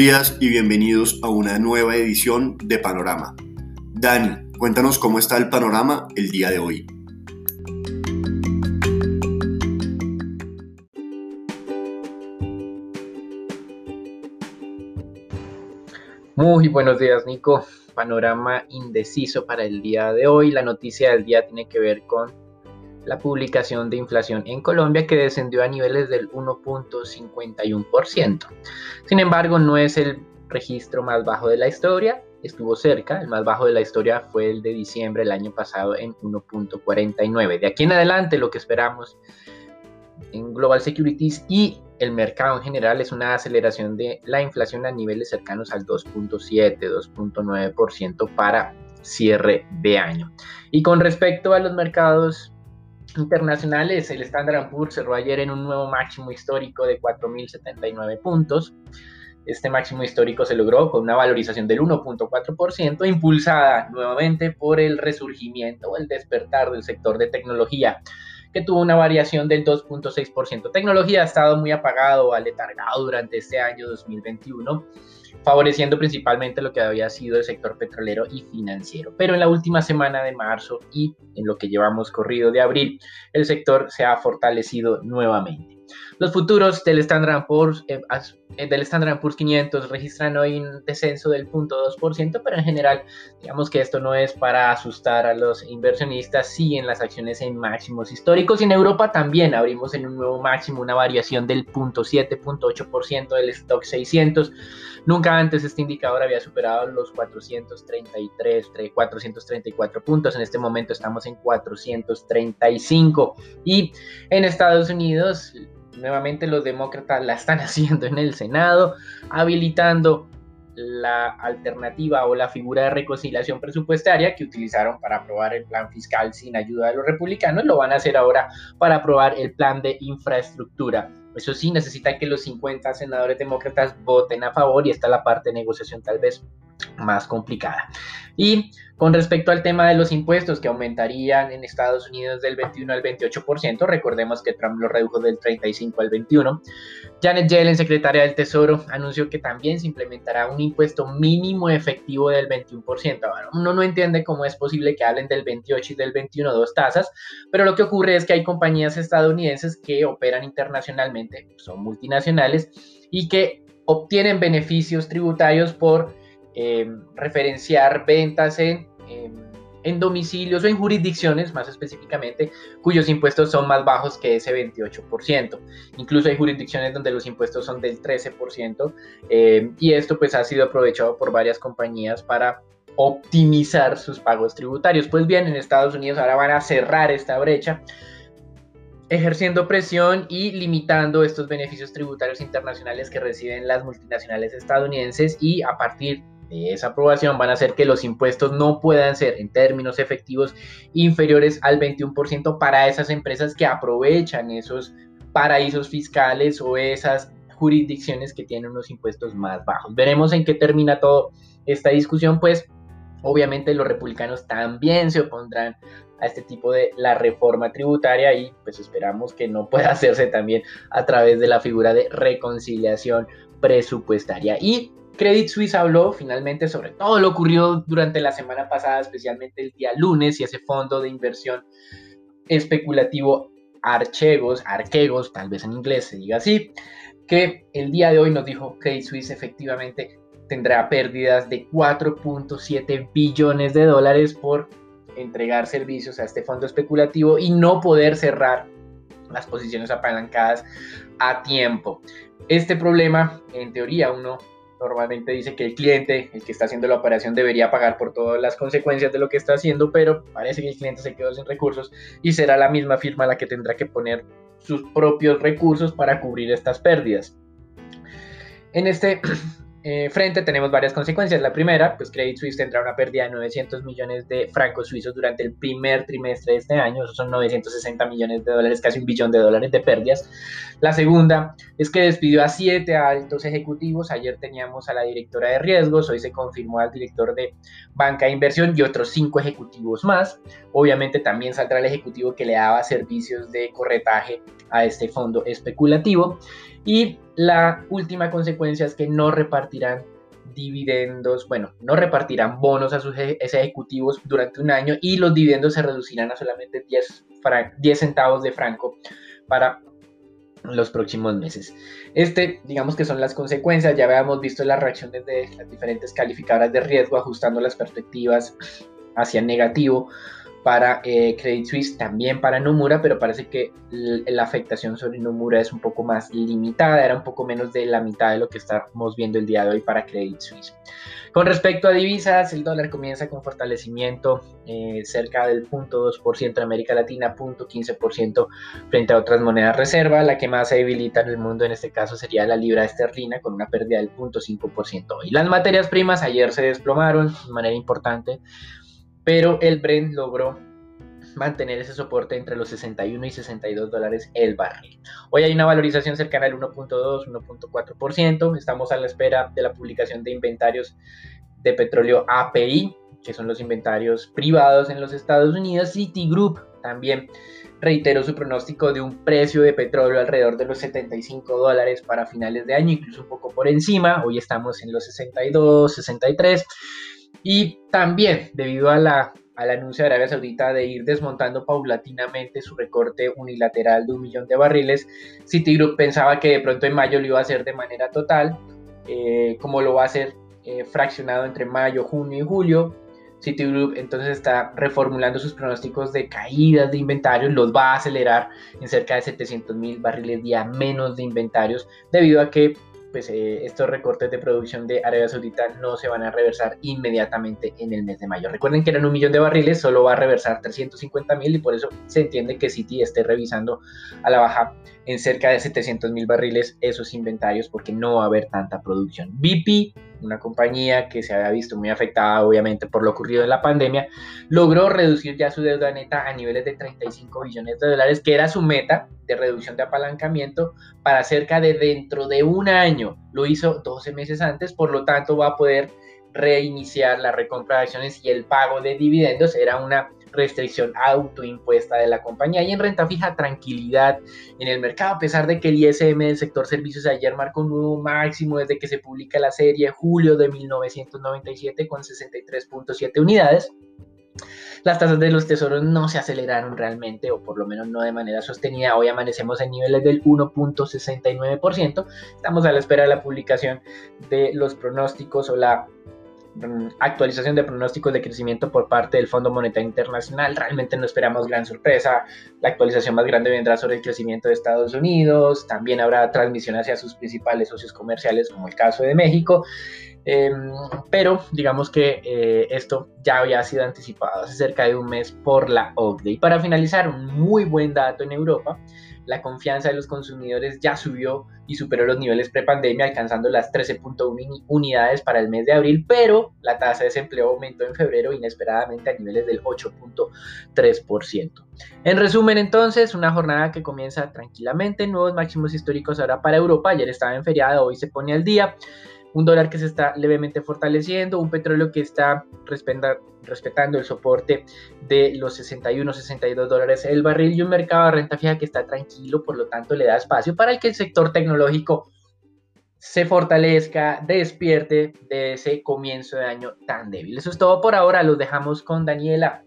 Buenos días y bienvenidos a una nueva edición de Panorama. Dani, cuéntanos cómo está el panorama el día de hoy. Muy buenos días, Nico. Panorama indeciso para el día de hoy. La noticia del día tiene que ver con la publicación de inflación en Colombia que descendió a niveles del 1.51%. Sin embargo, no es el registro más bajo de la historia, estuvo cerca, el más bajo de la historia fue el de diciembre del año pasado en 1.49. De aquí en adelante lo que esperamos en Global Securities y el mercado en general es una aceleración de la inflación a niveles cercanos al 2.7, 2.9% para cierre de año. Y con respecto a los mercados internacionales, el Standard Poor's cerró ayer en un nuevo máximo histórico de 4.079 puntos. Este máximo histórico se logró con una valorización del 1.4%, impulsada nuevamente por el resurgimiento o el despertar del sector de tecnología, que tuvo una variación del 2.6%. Tecnología ha estado muy apagado, aletargado durante este año 2021 favoreciendo principalmente lo que había sido el sector petrolero y financiero. Pero en la última semana de marzo y en lo que llevamos corrido de abril, el sector se ha fortalecido nuevamente. Los futuros del Standard Poor's, eh, eh, del Standard Poor's 500 registran hoy un descenso del 0.2%, pero en general, digamos que esto no es para asustar a los inversionistas, sí en las acciones en máximos históricos. Y en Europa también abrimos en un nuevo máximo, una variación del 0.7, 0.8% del stock 600. Nunca antes este indicador había superado los 433, 434 puntos. En este momento estamos en 435. Y en Estados Unidos nuevamente los demócratas la están haciendo en el Senado, habilitando la alternativa o la figura de reconciliación presupuestaria que utilizaron para aprobar el plan fiscal sin ayuda de los republicanos, lo van a hacer ahora para aprobar el plan de infraestructura. Eso sí, necesita que los 50 senadores demócratas voten a favor y esta es la parte de negociación tal vez más complicada. Y con respecto al tema de los impuestos que aumentarían en Estados Unidos del 21 al 28%, recordemos que Trump lo redujo del 35 al 21. Janet Yellen, secretaria del Tesoro, anunció que también se implementará un impuesto mínimo efectivo del 21%. Ahora, uno no entiende cómo es posible que hablen del 28 y del 21, dos tasas, pero lo que ocurre es que hay compañías estadounidenses que operan internacionalmente, son multinacionales y que obtienen beneficios tributarios por eh, referenciar ventas en, en, domicilios o en jurisdicciones, más específicamente, cuyos impuestos son más bajos que ese 28%. Incluso hay jurisdicciones donde los impuestos son del 13% eh, y esto pues ha sido aprovechado por varias compañías para optimizar sus pagos tributarios. Pues bien, en Estados Unidos ahora van a cerrar esta brecha ejerciendo presión y limitando estos beneficios tributarios internacionales que reciben las multinacionales estadounidenses y a partir de esa aprobación van a hacer que los impuestos no puedan ser en términos efectivos inferiores al 21% para esas empresas que aprovechan esos paraísos fiscales o esas jurisdicciones que tienen unos impuestos más bajos. Veremos en qué termina toda esta discusión, pues obviamente los republicanos también se opondrán a este tipo de la reforma tributaria y pues esperamos que no pueda hacerse también a través de la figura de reconciliación presupuestaria. Y Credit Suisse habló finalmente sobre todo lo ocurrido durante la semana pasada, especialmente el día lunes, y ese fondo de inversión especulativo Archegos, Arquegos, tal vez en inglés se diga así, que el día de hoy nos dijo Credit Suisse efectivamente tendrá pérdidas de 4.7 billones de dólares por entregar servicios a este fondo especulativo y no poder cerrar las posiciones apalancadas a tiempo. Este problema, en teoría, uno normalmente dice que el cliente, el que está haciendo la operación, debería pagar por todas las consecuencias de lo que está haciendo, pero parece que el cliente se quedó sin recursos y será la misma firma la que tendrá que poner sus propios recursos para cubrir estas pérdidas. En este eh, frente tenemos varias consecuencias. La primera, pues Credit Suisse tendrá una pérdida de 900 millones de francos suizos durante el primer trimestre de este año. Esos son 960 millones de dólares, casi un billón de dólares de pérdidas. La segunda es que despidió a siete altos ejecutivos. Ayer teníamos a la directora de riesgos, hoy se confirmó al director de banca de inversión y otros cinco ejecutivos más. Obviamente también saldrá el ejecutivo que le daba servicios de corretaje a este fondo especulativo. Y la última consecuencia es que no repartirán dividendos, bueno, no repartirán bonos a sus ejecutivos durante un año y los dividendos se reducirán a solamente 10, 10 centavos de franco para los próximos meses. Este, digamos que son las consecuencias, ya habíamos visto las reacciones de las diferentes calificadoras de riesgo ajustando las perspectivas hacia negativo para eh, Credit Suisse, también para Nomura, pero parece que la afectación sobre Nomura es un poco más limitada, era un poco menos de la mitad de lo que estamos viendo el día de hoy para Credit Suisse. Con respecto a divisas, el dólar comienza con fortalecimiento eh, cerca del 0.2% en América Latina, 0.15% frente a otras monedas reserva. La que más se debilita en el mundo en este caso sería la libra esterlina con una pérdida del 0.5%. Y las materias primas ayer se desplomaron de manera importante pero el Brent logró mantener ese soporte entre los 61 y 62 dólares el barril. Hoy hay una valorización cercana al 1.2, 1.4%. Estamos a la espera de la publicación de inventarios de petróleo API, que son los inventarios privados en los Estados Unidos. Citigroup también reiteró su pronóstico de un precio de petróleo alrededor de los 75 dólares para finales de año, incluso un poco por encima. Hoy estamos en los 62, 63. Y también debido a la, al anuncio de Arabia Saudita de ir desmontando paulatinamente su recorte unilateral de un millón de barriles, Citigroup pensaba que de pronto en mayo lo iba a hacer de manera total, eh, como lo va a hacer eh, fraccionado entre mayo, junio y julio. Citigroup entonces está reformulando sus pronósticos de caídas de inventarios, los va a acelerar en cerca de 700 mil barriles día menos de inventarios, debido a que pues eh, estos recortes de producción de Arabia Saudita no se van a reversar inmediatamente en el mes de mayo. Recuerden que eran un millón de barriles, solo va a reversar 350 mil y por eso se entiende que Citi esté revisando a la baja en cerca de 700 mil barriles esos inventarios porque no va a haber tanta producción. BP una compañía que se había visto muy afectada obviamente por lo ocurrido en la pandemia, logró reducir ya su deuda neta a niveles de 35 billones de dólares, que era su meta de reducción de apalancamiento para cerca de dentro de un año. Lo hizo 12 meses antes, por lo tanto va a poder reiniciar la recompra de acciones y el pago de dividendos. Era una restricción autoimpuesta de la compañía y en renta fija tranquilidad en el mercado, a pesar de que el ISM del sector servicios ayer marcó un nuevo máximo desde que se publica la serie julio de 1997 con 63.7 unidades. Las tasas de los tesoros no se aceleraron realmente, o por lo menos no de manera sostenida. Hoy amanecemos en niveles del 1.69%. Estamos a la espera de la publicación de los pronósticos o la actualización de pronósticos de crecimiento por parte del Fondo Monetario Internacional. Realmente no esperamos gran sorpresa. La actualización más grande vendrá sobre el crecimiento de Estados Unidos. También habrá transmisión hacia sus principales socios comerciales, como el caso de México. Em, pero digamos que eh, esto ya había sido anticipado hace cerca de un mes por la OCDE. Y para finalizar, un muy buen dato en Europa la confianza de los consumidores ya subió y superó los niveles prepandemia, alcanzando las 13.1 unidades para el mes de abril, pero la tasa de desempleo aumentó en febrero inesperadamente a niveles del 8.3%. En resumen, entonces, una jornada que comienza tranquilamente, nuevos máximos históricos ahora para Europa, ayer estaba en feriado, hoy se pone al día un dólar que se está levemente fortaleciendo, un petróleo que está respetando el soporte de los 61, 62 dólares el barril y un mercado de renta fija que está tranquilo, por lo tanto le da espacio para que el sector tecnológico se fortalezca, despierte de ese comienzo de año tan débil. Eso es todo por ahora, los dejamos con Daniela,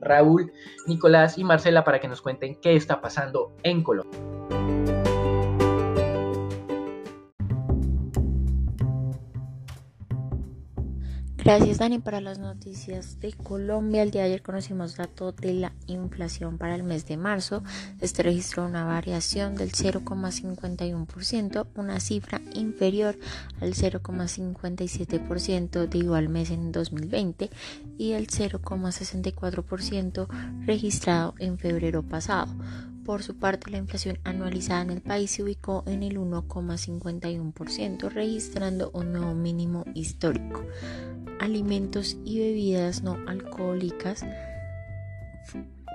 Raúl, Nicolás y Marcela para que nos cuenten qué está pasando en Colombia. Gracias Dani para las noticias de Colombia. El día de ayer conocimos datos de la inflación para el mes de marzo. Este registró una variación del 0,51%, una cifra inferior al 0,57% de igual mes en 2020 y el 0,64% registrado en febrero pasado. Por su parte, la inflación anualizada en el país se ubicó en el 1,51%, registrando un nuevo mínimo histórico alimentos y bebidas no alcohólicas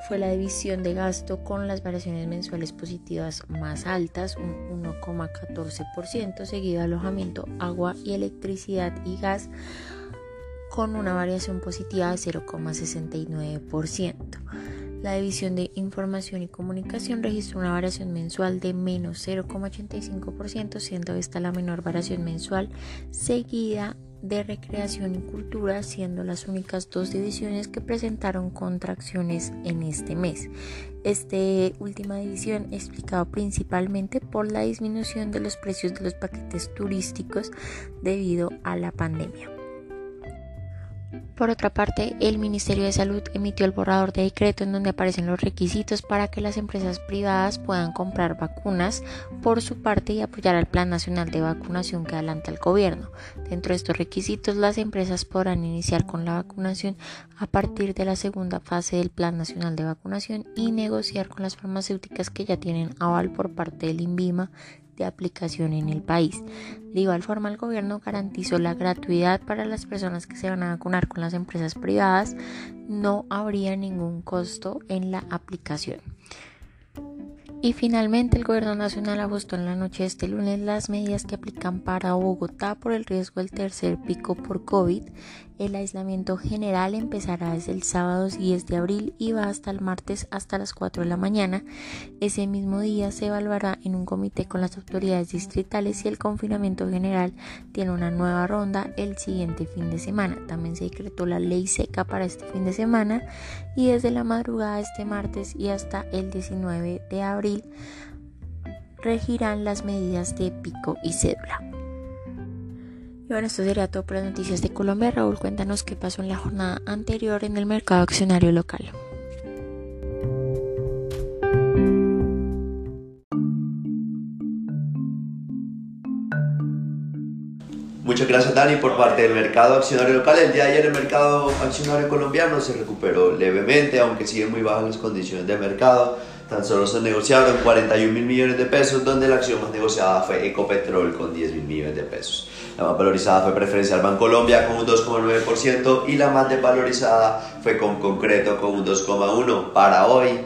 fue la división de gasto con las variaciones mensuales positivas más altas, un 1,14%, seguido de alojamiento, agua y electricidad y gas con una variación positiva de 0,69%. La división de información y comunicación registró una variación mensual de menos 0,85%, siendo esta la menor variación mensual, seguida de recreación y cultura, siendo las únicas dos divisiones que presentaron contracciones en este mes. Esta última división explicado principalmente por la disminución de los precios de los paquetes turísticos debido a la pandemia. Por otra parte, el Ministerio de Salud emitió el borrador de decreto en donde aparecen los requisitos para que las empresas privadas puedan comprar vacunas por su parte y apoyar al Plan Nacional de Vacunación que adelanta el gobierno. Dentro de estos requisitos, las empresas podrán iniciar con la vacunación a partir de la segunda fase del Plan Nacional de Vacunación y negociar con las farmacéuticas que ya tienen aval por parte del INVIMA de aplicación en el país. De igual forma, el gobierno garantizó la gratuidad para las personas que se van a vacunar con las empresas privadas. No habría ningún costo en la aplicación. Y finalmente el gobierno nacional ajustó en la noche de este lunes las medidas que aplican para Bogotá por el riesgo del tercer pico por COVID. El aislamiento general empezará desde el sábado 10 de abril y va hasta el martes hasta las 4 de la mañana. Ese mismo día se evaluará en un comité con las autoridades distritales si el confinamiento general tiene una nueva ronda el siguiente fin de semana. También se decretó la ley seca para este fin de semana y desde la madrugada de este martes y hasta el 19 de abril regirán las medidas de pico y cédula. Y bueno, esto sería todo por las noticias de Colombia. Raúl, cuéntanos qué pasó en la jornada anterior en el mercado accionario local. Muchas gracias Dani por parte del mercado accionario local. El día de ayer el mercado accionario colombiano se recuperó levemente, aunque siguen muy bajas las condiciones de mercado. Tan solo se negociaron 41 mil millones de pesos, donde la acción más negociada fue Ecopetrol con 10 mil millones de pesos. La más valorizada fue Preferencial Bancolombia con un 2,9% y la más desvalorizada fue con Concreto con un 2,1%. Para hoy,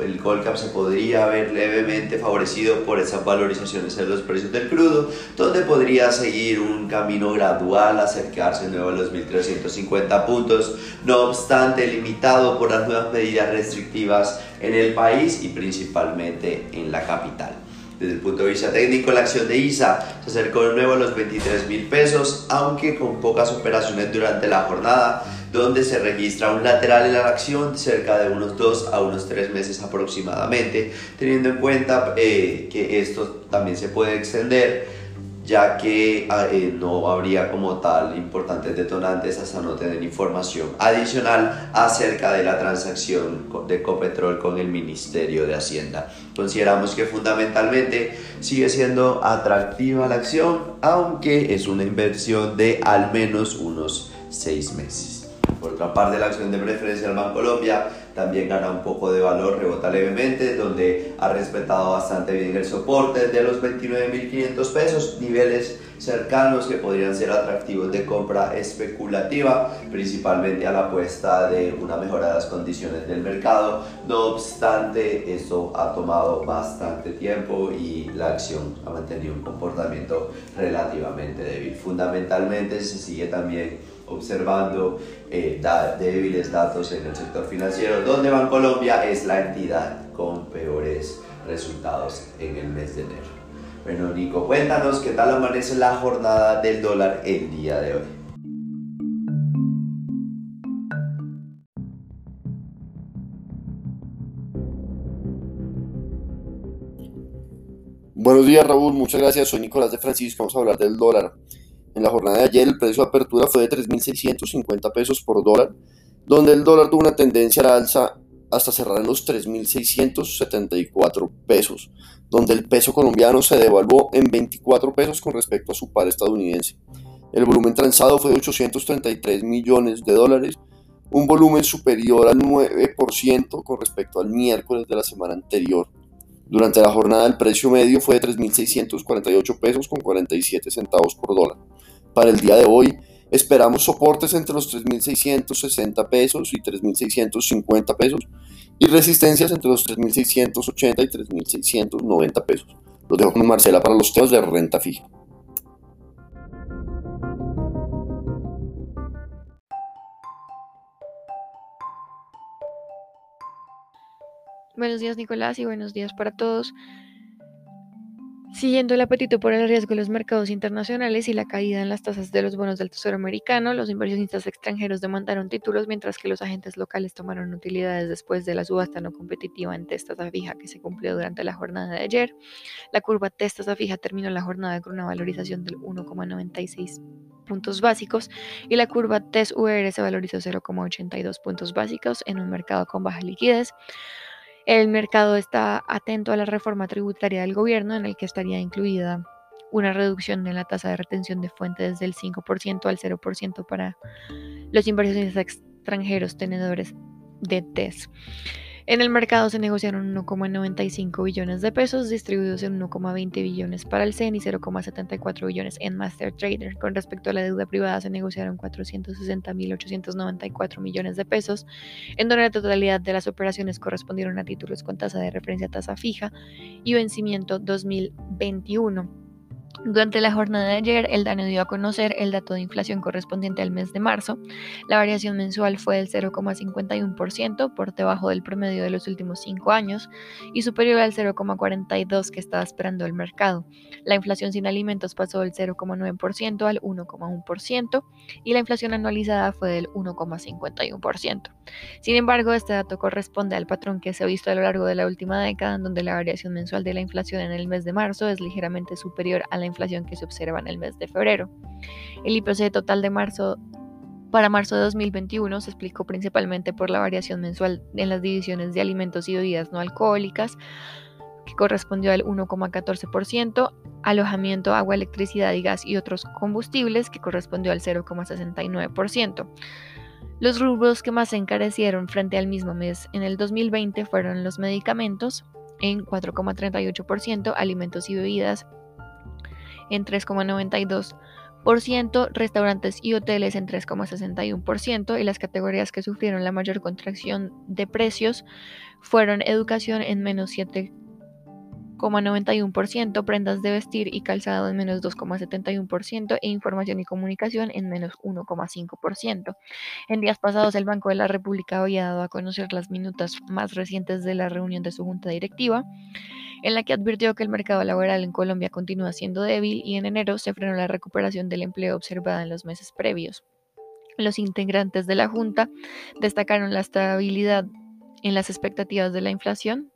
el Colcap se podría ver levemente favorecido por esas valorizaciones en los precios del crudo, donde podría seguir un camino gradual, acercarse de nuevo a los 1.350 puntos, no obstante limitado por las nuevas medidas restrictivas en el país y principalmente en la capital. Desde el punto de vista técnico, la acción de ISA se acercó de nuevo a los 23 mil pesos, aunque con pocas operaciones durante la jornada, donde se registra un lateral en la acción cerca de unos 2 a unos 3 meses aproximadamente, teniendo en cuenta eh, que esto también se puede extender ya que ah, eh, no habría como tal importantes detonantes hasta no tener información adicional acerca de la transacción de Ecopetrol con el Ministerio de Hacienda. Consideramos que fundamentalmente sigue siendo atractiva la acción, aunque es una inversión de al menos unos seis meses. Por otra parte, la acción de preferencia del Banco Colombia también gana un poco de valor, rebota levemente, donde ha respetado bastante bien el soporte de los 29.500 pesos, niveles cercanos que podrían ser atractivos de compra especulativa, principalmente a la apuesta de una mejora de las condiciones del mercado. No obstante, esto ha tomado bastante tiempo y la acción ha mantenido un comportamiento relativamente débil. Fundamentalmente se sigue también observando eh, débiles datos en el sector financiero, donde Bancolombia es la entidad con peores resultados en el mes de enero. Bueno, Nico, cuéntanos qué tal amanece la jornada del dólar el día de hoy. Buenos días Raúl, muchas gracias. Soy Nicolás de Francisco. Vamos a hablar del dólar. En la jornada de ayer el precio de apertura fue de 3.650 pesos por dólar, donde el dólar tuvo una tendencia a la alza hasta cerrar en los 3.674 pesos, donde el peso colombiano se devaluó en 24 pesos con respecto a su par estadounidense. El volumen transado fue de 833 millones de dólares, un volumen superior al 9% con respecto al miércoles de la semana anterior. Durante la jornada el precio medio fue de 3.648 pesos con 47 centavos por dólar. Para el día de hoy esperamos soportes entre los 3.660 pesos y 3.650 pesos y resistencias entre los 3.680 y 3.690 pesos. Los dejo con Marcela para los temas de renta fija. Buenos días Nicolás y buenos días para todos. Siguiendo el apetito por el riesgo de los mercados internacionales y la caída en las tasas de los bonos del Tesoro americano, los inversionistas extranjeros demandaron títulos mientras que los agentes locales tomaron utilidades después de la subasta no competitiva en tasa fija que se cumplió durante la jornada de ayer. La curva tasa fija terminó la jornada con una valorización del 1,96 puntos básicos y la curva TES UR se valorizó 0,82 puntos básicos en un mercado con baja liquidez. El mercado está atento a la reforma tributaria del gobierno en el que estaría incluida una reducción en la tasa de retención de fuentes del 5% al 0% para los inversionistas extranjeros tenedores de TES. En el mercado se negociaron 1,95 billones de pesos, distribuidos en 1,20 billones para el CEN y 0,74 billones en Master Trader. Con respecto a la deuda privada, se negociaron 460.894 millones de pesos, en donde la totalidad de las operaciones correspondieron a títulos con tasa de referencia tasa fija y vencimiento 2021. Durante la jornada de ayer, el DANE dio a conocer el dato de inflación correspondiente al mes de marzo. La variación mensual fue del 0,51%, por debajo del promedio de los últimos cinco años, y superior al 0,42% que estaba esperando el mercado. La inflación sin alimentos pasó del 0,9% al 1,1%, y la inflación anualizada fue del 1,51%. Sin embargo, este dato corresponde al patrón que se ha visto a lo largo de la última década, en donde la variación mensual de la inflación en el mes de marzo es ligeramente superior a la inflación que se observa en el mes de febrero. El IPC total de marzo para marzo de 2021 se explicó principalmente por la variación mensual en las divisiones de alimentos y bebidas no alcohólicas, que correspondió al 1,14%, alojamiento, agua, electricidad y gas y otros combustibles, que correspondió al 0,69%. Los rubros que más encarecieron frente al mismo mes en el 2020 fueron los medicamentos en 4,38%, alimentos y bebidas en 3,92%, restaurantes y hoteles en 3,61% y las categorías que sufrieron la mayor contracción de precios fueron educación en menos 7,91%, prendas de vestir y calzado en menos 2,71% e información y comunicación en menos 1,5%. En días pasados el Banco de la República había dado a conocer las minutas más recientes de la reunión de su junta directiva en la que advirtió que el mercado laboral en Colombia continúa siendo débil y en enero se frenó la recuperación del empleo observada en los meses previos. Los integrantes de la Junta destacaron la estabilidad en las expectativas de la inflación,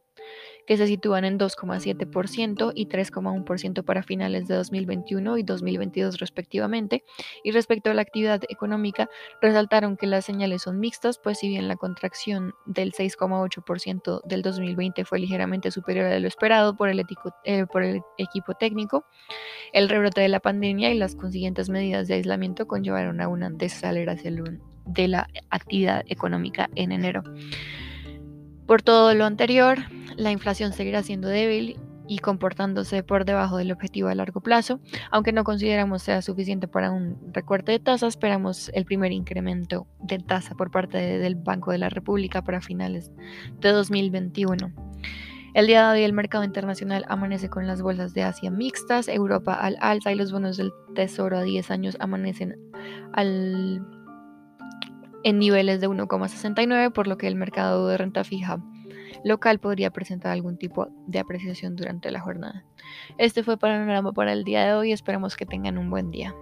que se sitúan en 2,7% y 3,1% para finales de 2021 y 2022 respectivamente. Y respecto a la actividad económica, resaltaron que las señales son mixtas, pues si bien la contracción del 6,8% del 2020 fue ligeramente superior a lo esperado por el, eh, por el equipo técnico, el rebrote de la pandemia y las consiguientes medidas de aislamiento conllevaron a una desaceleración de la actividad económica en enero. Por todo lo anterior, la inflación seguirá siendo débil y comportándose por debajo del objetivo a largo plazo. Aunque no consideramos sea suficiente para un recorte de tasa, esperamos el primer incremento de tasa por parte del Banco de la República para finales de 2021. El día de hoy el mercado internacional amanece con las bolsas de Asia mixtas, Europa al alza y los bonos del Tesoro a 10 años amanecen al en niveles de 1,69, por lo que el mercado de renta fija local podría presentar algún tipo de apreciación durante la jornada. Este fue Panorama para el día de hoy, esperamos que tengan un buen día.